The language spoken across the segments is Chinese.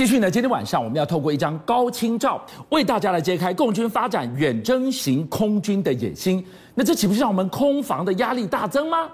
继续呢，今天晚上我们要透过一张高清照，为大家来揭开共军发展远征型空军的野心。那这岂不是让我们空防的压力大增吗？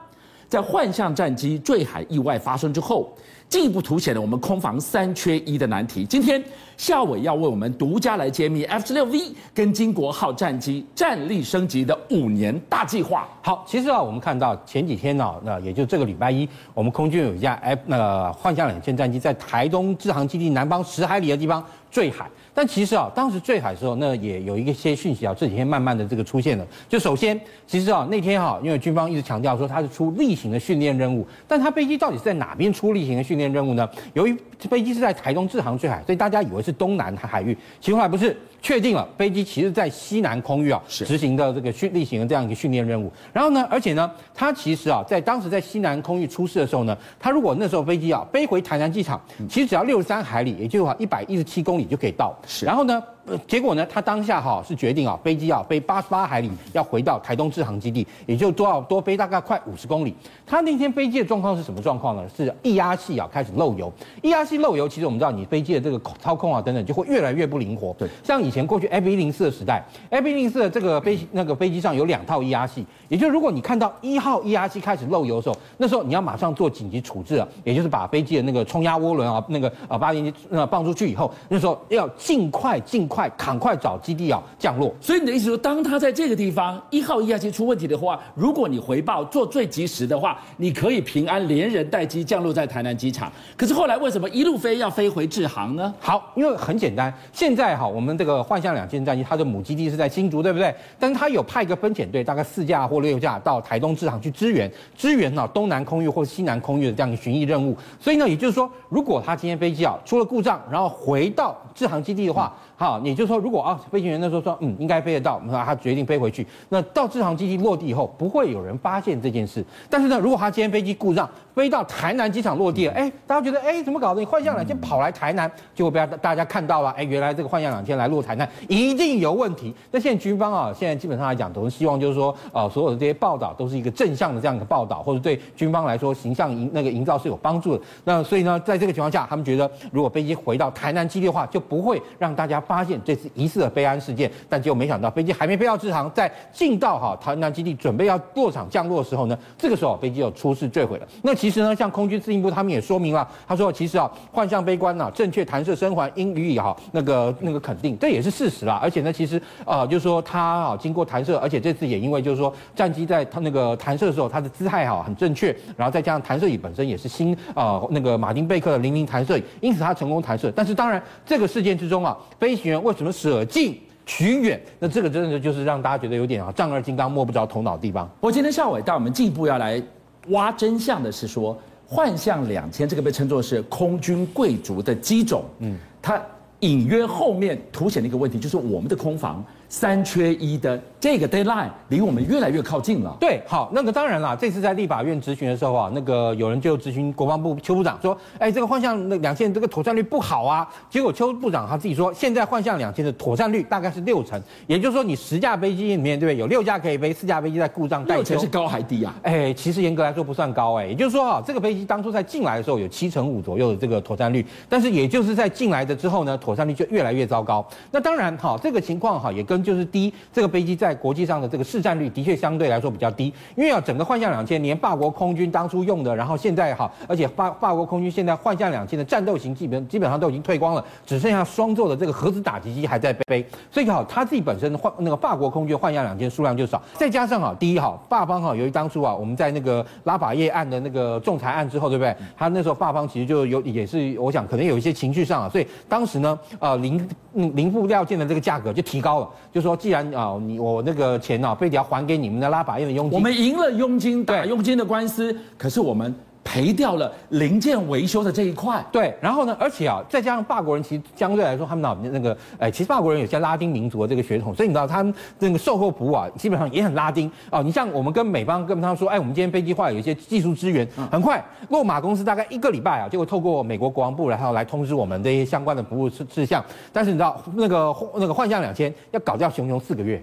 在幻象战机坠海意外发生之后，进一步凸显了我们空防三缺一的难题。今天夏伟要为我们独家来揭秘 F 十六 V 跟金国号战机战力升级的五年大计划。好，其实啊，我们看到前几天呢、那也就这个礼拜一，我们空军有一架 F 那个幻象两千战机在台东志航基地南方十海里的地方坠海。但其实啊，当时坠海的时候，那也有一个些讯息啊，这几天慢慢的这个出现了。就首先，其实啊，那天哈、啊，因为军方一直强调说它是出例行的训练任务，但它飞机到底是在哪边出例行的训练任务呢？由于飞机是在台东志航坠海，所以大家以为是东南海域，其实后来不是。确定了，飞机其实在西南空域啊执行的这个训例行的这样一个训练任务。然后呢，而且呢，它其实啊，在当时在西南空域出事的时候呢，它如果那时候飞机啊飞回台南机场，其实只要六十三海里，也就是话一百一十七公里就可以到。是。然后呢？呃，结果呢，他当下哈是决定啊，飞机啊飞八十八海里，要回到台东志航基地，也就多要多飞大概快五十公里。他那天飞机的状况是什么状况呢？是液压系啊开始漏油，液压系漏油，其实我们知道，你飞机的这个操控啊等等就会越来越不灵活。对，像以前过去 F 一零四的时代，F 一零四的这个飞那个飞机上有两套液压系，也就是如果你看到一号液压系开始漏油的时候，那时候你要马上做紧急处置啊，也就是把飞机的那个冲压涡轮啊那个啊发电机呃放出去以后，那时候要尽快尽快。快，赶快找基地啊降落。所以你的意思说，当他在这个地方一号液压机出问题的话，如果你回报做最及时的话，你可以平安连人带机降落在台南机场。可是后来为什么一路飞要飞回志航呢？好，因为很简单，现在哈，我们这个幻象两千战机，它的母基地是在新竹，对不对？但是它有派一个分遣队，大概四架或六架到台东志航去支援，支援呢东南空域或西南空域的这样一个巡弋任务。所以呢，也就是说，如果他今天飞机啊出了故障，然后回到志航基地的话，好、嗯。也就是说，如果啊，飞行员那时候说，嗯，应该飞得到，那他决定飞回去。那到这航基地落地以后，不会有人发现这件事。但是呢，如果他今天飞机故障，飞到台南机场落地了，哎，大家觉得，哎，怎么搞的？你幻象两千跑来台南，结果被大家看到了，哎，原来这个幻象两千来落台南，一定有问题。那现在军方啊，现在基本上来讲，都是希望就是说，啊，所有的这些报道都是一个正向的这样一个报道，或者对军方来说形象营那个营造是有帮助的。那所以呢，在这个情况下，他们觉得，如果飞机回到台南基地的话，就不会让大家发现。这次疑似的飞安事件，但结果没想到飞机还没飞到志航，在进到哈台南基地准备要落场降落的时候呢，这个时候飞机又出事坠毁了。那其实呢，像空军司令部他们也说明了，他说其实啊，幻象飞官啊，正确弹射生还应予以哈那个那个肯定，这也是事实啦。而且呢，其实啊，就是说他啊经过弹射，而且这次也因为就是说战机在它那个弹射的时候，它的姿态哈很正确，然后再加上弹射椅本身也是新啊那个马丁贝克的零零弹射椅，因此它成功弹射。但是当然这个事件之中啊，飞行员为什么舍近取远？那这个真的就是让大家觉得有点啊，丈二金刚摸不着头脑的地方。我今天下午带我们进一步要来挖真相的是说，幻象两千这个被称作是空军贵族的机种，嗯，它隐约后面凸显的一个问题就是我们的空防。三缺一的这个 deadline 离我们越来越靠近了。对，好，那个当然啦，这次在立法院质询的时候啊，那个有人就质询国防部邱部长说，哎，这个幻象那两千这个妥善率不好啊。结果邱部长他自己说，现在幻象两千的妥善率大概是六成，也就是说你十架飞机里面，对不对？有六架可以飞，四架飞机在故障待修。六成是高还低啊？哎，其实严格来说不算高哎，也就是说啊，这个飞机当初在进来的时候有七成五左右的这个妥善率，但是也就是在进来的之后呢，妥善率就越来越糟糕。那当然哈，这个情况哈也跟就是第一，这个飞机在国际上的这个市占率的确相对来说比较低，因为啊，整个幻象两千连法国空军当初用的，然后现在哈，而且法法国空军现在幻象两千的战斗型基本基本上都已经退光了，只剩下双座的这个核子打击机还在飞，所以好，它自己本身幻那个法国空军幻象两千数量就少，再加上啊，第一哈，法方哈，由于当初啊，我们在那个拉法叶案的那个仲裁案之后，对不对？他那时候法方其实就有也是，我想可能有一些情绪上啊，所以当时呢，呃，零零部料件的这个价格就提高了，就说。既然啊，你我那个钱啊，非得要还给你们的拉法院的佣金。我们赢了佣金打佣金的官司，可是我们。赔掉了零件维修的这一块，对，然后呢，而且啊，再加上法国人其实相对来说，他们那那个，哎，其实法国人有些拉丁民族的这个血统，所以你知道他们那个售后服务啊，基本上也很拉丁哦。你像我们跟美方跟他们说，哎，我们今天飞机坏有一些技术支援，很快，洛马公司大概一个礼拜啊，就会透过美国国防部然后来通知我们这些相关的服务事事项。但是你知道那个那个幻象两千要搞掉熊熊四个月。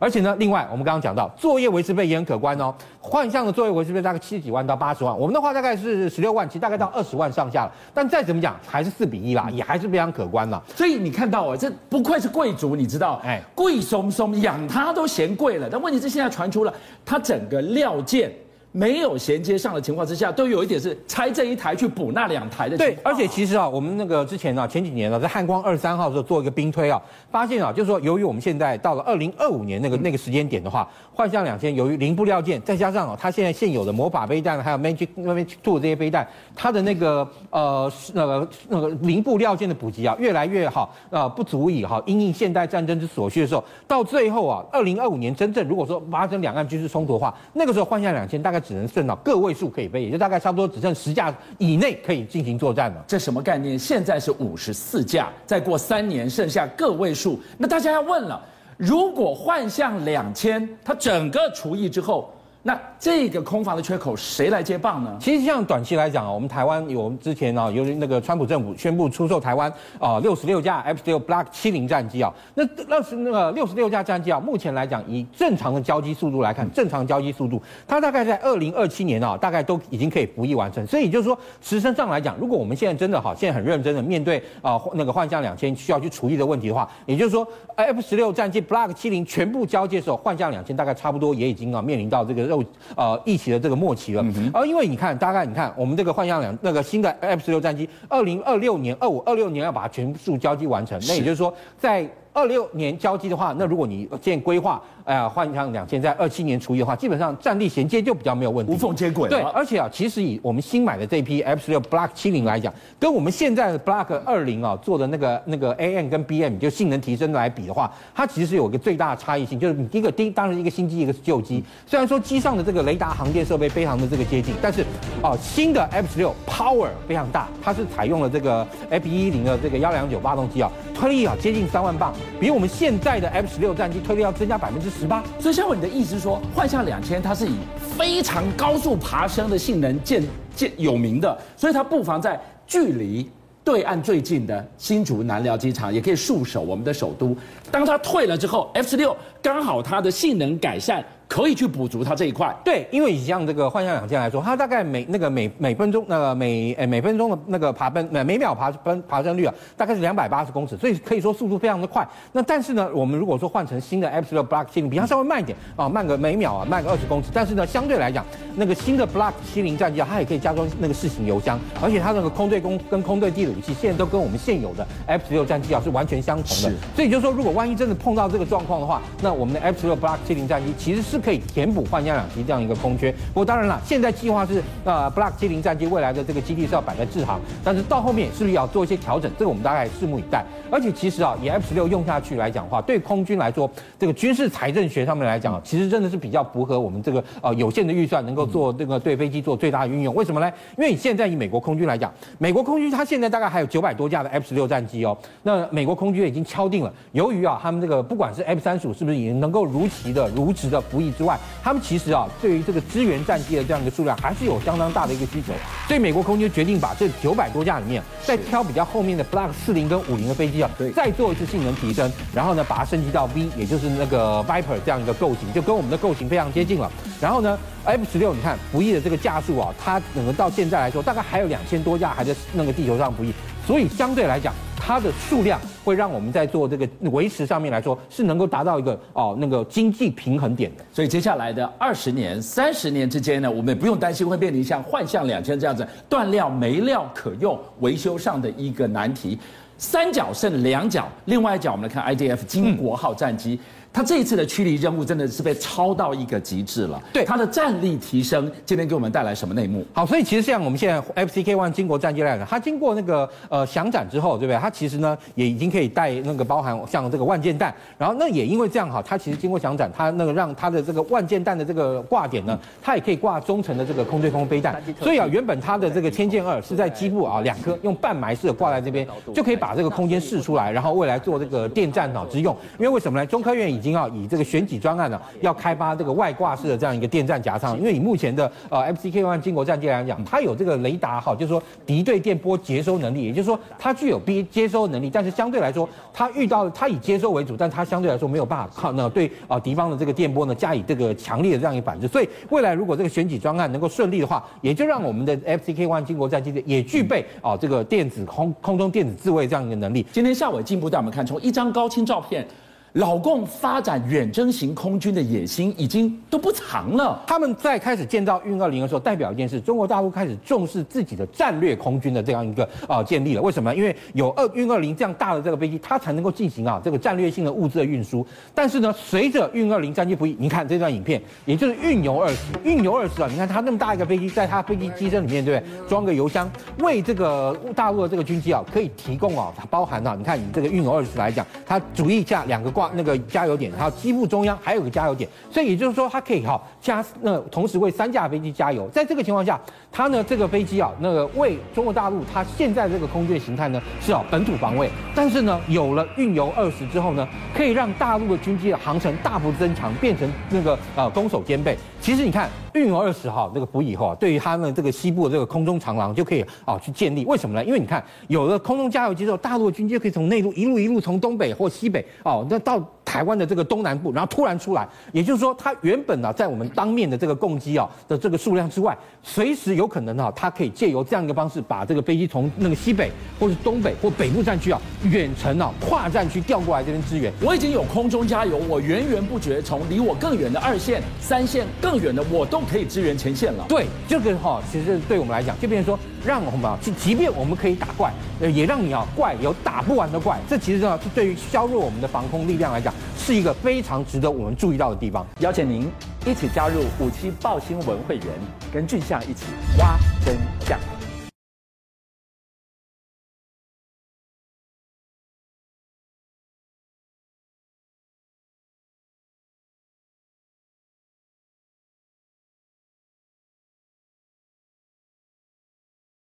而且呢，另外我们刚刚讲到作业维持费也很可观哦。幻象的作业维持费大概七十几万到八十万，我们的话大概是十六万，其实大概到二十万上下了。但再怎么讲，还是四比一啦，也还是非常可观了。所以你看到啊，这不愧是贵族，你知道，哎，贵松松养它都嫌贵了。但问题是现在传出了它整个料件。没有衔接上的情况之下，都有一点是拆这一台去补那两台的。对，而且其实啊，我们那个之前啊，前几年呢，在汉光二三号的时候做一个兵推啊，发现啊，就是说，由于我们现在到了二零二五年那个那个时间点的话，幻象两千由于零部料件，再加上啊，它现在现有的魔法飞弹还有 Magic Magic Two 这些飞弹，它的那个呃那个那个零部料件的补给啊，越来越好，呃，不足以哈因应现代战争之所需的时候，到最后啊，二零二五年真正如果说发生两岸军事冲突的话，那个时候幻象两千大概。只能剩到个位数可以飞，也就大概差不多只剩十架以内可以进行作战了。这什么概念？现在是五十四架，再过三年剩下个位数。那大家要问了，如果换向两千它整个除役之后，那这个空防的缺口谁来接棒呢？其实像短期来讲啊，我们台湾有我们之前啊，由于那个川普政府宣布出售台湾啊六十六架 F 十六 Block 七零战机啊，那那是那个六十六架战机啊，目前来讲以正常的交机速度来看，正常交机速度，它大概在二零二七年啊，大概都已经可以服役完成。所以也就是说，实身上来讲，如果我们现在真的哈，现在很认真的面对啊那个幻象两千需要去处理的问题的话，也就是说 F 十六战机 Block 七零全部交接的时候，幻象两千大概差不多也已经啊面临到这个。肉呃一起的这个末期了，而因为你看，大概你看我们这个幻象两那个新的 F 十六战机，二零二六年、二五、二六年要把它全数交机完成，那也就是说在。二六年交机的话，那如果你建规划，哎呀，换上两千在二七年除役的话，基本上战力衔接就比较没有问题，无缝接轨。对，而且啊，其实以我们新买的这批 F 十六 Block 七零来讲，跟我们现在的 Block 二零啊做的那个那个 AM 跟 BM 就性能提升来比的话，它其实有一个最大的差异性，就是一个第当然一个新机，一个是旧机。虽然说机上的这个雷达航电设备非常的这个接近，但是啊，新的 F 十六 Power 非常大，它是采用了这个 F 一零的这个幺两九发动机啊，推力啊接近三万磅，比我们现在的 F 十六战机推力要增加百分之十十八，所以像我你的意思说，幻象两千它是以非常高速爬升的性能见见有名的，所以它不妨在距离对岸最近的新竹南寮机场也可以束守我们的首都。当它退了之后，F 十六刚好它的性能改善。可以去补足它这一块，对，因为以像这个幻象两千来说，它大概每那个每每分钟那个每诶每分钟的那个爬奔每每秒爬奔爬升率啊，大概是两百八十公尺，所以可以说速度非常的快。那但是呢，我们如果说换成新的 F 十六 Block 七零，比它稍微慢一点啊，慢个每秒啊慢个二十公尺，但是呢，相对来讲，那个新的 Block 七零战机啊，它也可以加装那个四型油箱，而且它那个空对空跟空对地的武器，现在都跟我们现有的 F 十六战机啊是完全相同的。是所以就是说，如果万一真的碰到这个状况的话，那我们的 F 十六 Block 七零战机其实是。可以填补幻象两机这样一个空缺。不过当然了，现在计划是呃，Block 七零战机未来的这个基地是要摆在志航，但是到后面是不是要做一些调整？这个我们大概拭目以待。而且其实啊，以 F 十六用下去来讲的话，对空军来说，这个军事财政学上面来讲，其实真的是比较符合我们这个呃有限的预算能够做这个对飞机做最大的运用。为什么呢？因为现在以美国空军来讲，美国空军它现在大概还有九百多架的 F 十六战机哦。那美国空军已经敲定了，由于啊他们这个不管是 F 三十五是不是已经能够如期的如职的服役之外，他们其实啊，对于这个支援战机的这样一个数量，还是有相当大的一个需求。所以美国空军决定把这九百多架里面，再挑比较后面的 Block 四零跟五零的飞机啊，再做一次性能提升，然后呢，把它升级到 V，也就是那个 Viper 这样一个构型，就跟我们的构型非常接近了。然后呢，F 十六，你看服役的这个架数啊，它整个到现在来说，大概还有两千多架还在那个地球上服役。所以相对来讲，它的数量会让我们在做这个维持上面来说是能够达到一个哦那个经济平衡点的。所以接下来的二十年、三十年之间呢，我们也不用担心会面临像幻象两千这样子断料没料可用、维修上的一个难题。三角剩两角，另外一角我们来看 IDF 金国号战机。他这一次的驱离任务真的是被超到一个极致了。对，他的战力提升，今天给我们带来什么内幕？好，所以其实像我们现在 FCK One 经国战机来讲，它经过那个呃翔展之后，对不对？它其实呢也已经可以带那个包含像这个万箭弹，然后那也因为这样哈，它其实经过翔展，它那个让它的这个万箭弹的这个挂点呢，它也可以挂中程的这个空对空飞弹。所以啊，原本它的这个天剑二是在机部啊两颗用半埋式的挂在这边，就可以把这个空间试出来，然后未来做这个电战脑之用。因为为什么呢？中科院已经要以这个选举专案呢，要开发这个外挂式的这样一个电站夹舱，因为以目前的呃 FCK One 经国战机来讲，它有这个雷达哈，就是说敌对电波接收能力，也就是说它具有 B 接收能力，但是相对来说，它遇到它以接收为主，但它相对来说没有办法靠呢对啊敌方的这个电波呢加以这个强烈的这样一个反制，所以未来如果这个选举专案能够顺利的话，也就让我们的 FCK One 经国战机也具备啊这个电子空空中电子自卫这样一个能力。今天夏伟进一步带我们看，从一张高清照片。老共发展远征型空军的野心已经都不长了。他们在开始建造运二零的时候，代表一件事：中国大陆开始重视自己的战略空军的这样一个啊建立了。为什么？因为有二运二零这样大的这个飞机，它才能够进行啊这个战略性的物资的运输。但是呢，随着运二零战机服役，你看这段影片，也就是运油二十，运油二十啊，你看它那么大一个飞机，在它飞机机身里面，对不对？装个油箱，为这个大陆的这个军机啊，可以提供啊，它包含啊，你看以这个运油二十来讲，它主翼架两个。那个加油点，还有机腹中央还有个加油点，所以也就是说，它可以哈加那同时为三架飞机加油。在这个情况下，它呢这个飞机啊，那个为中国大陆它现在这个空军形态呢是啊本土防卫，但是呢有了运油二十之后呢，可以让大陆的军机的航程大幅增强，变成那个呃攻守兼备。其实你看运油二十号这个服役以后啊，对于他们这个西部的这个空中长廊就可以啊去建立。为什么呢？因为你看有了空中加油机之后，大陆的军机就可以从内陆一路一路从东北或西北哦，那到台湾的这个东南部，然后突然出来，也就是说，它原本呢在我们当面的这个攻击啊的这个数量之外，随时有可能啊，它可以借由这样一个方式，把这个飞机从那个西北或是东北或北部战区啊远程啊跨战区调过来这边支援。我已经有空中加油，我源源不绝从离我更远的二线、三线更远的，我都可以支援前线了。对，这个哈，其实对我们来讲，就变成说，让我们啊，即即便我们可以打怪，呃，也让你啊怪有打不完的怪。这其实呢，是对于削弱我们的防空力量来讲，是一个非常值得我们注意到的地方。邀请您一起加入五七报新闻会员，跟俊相一起挖真相。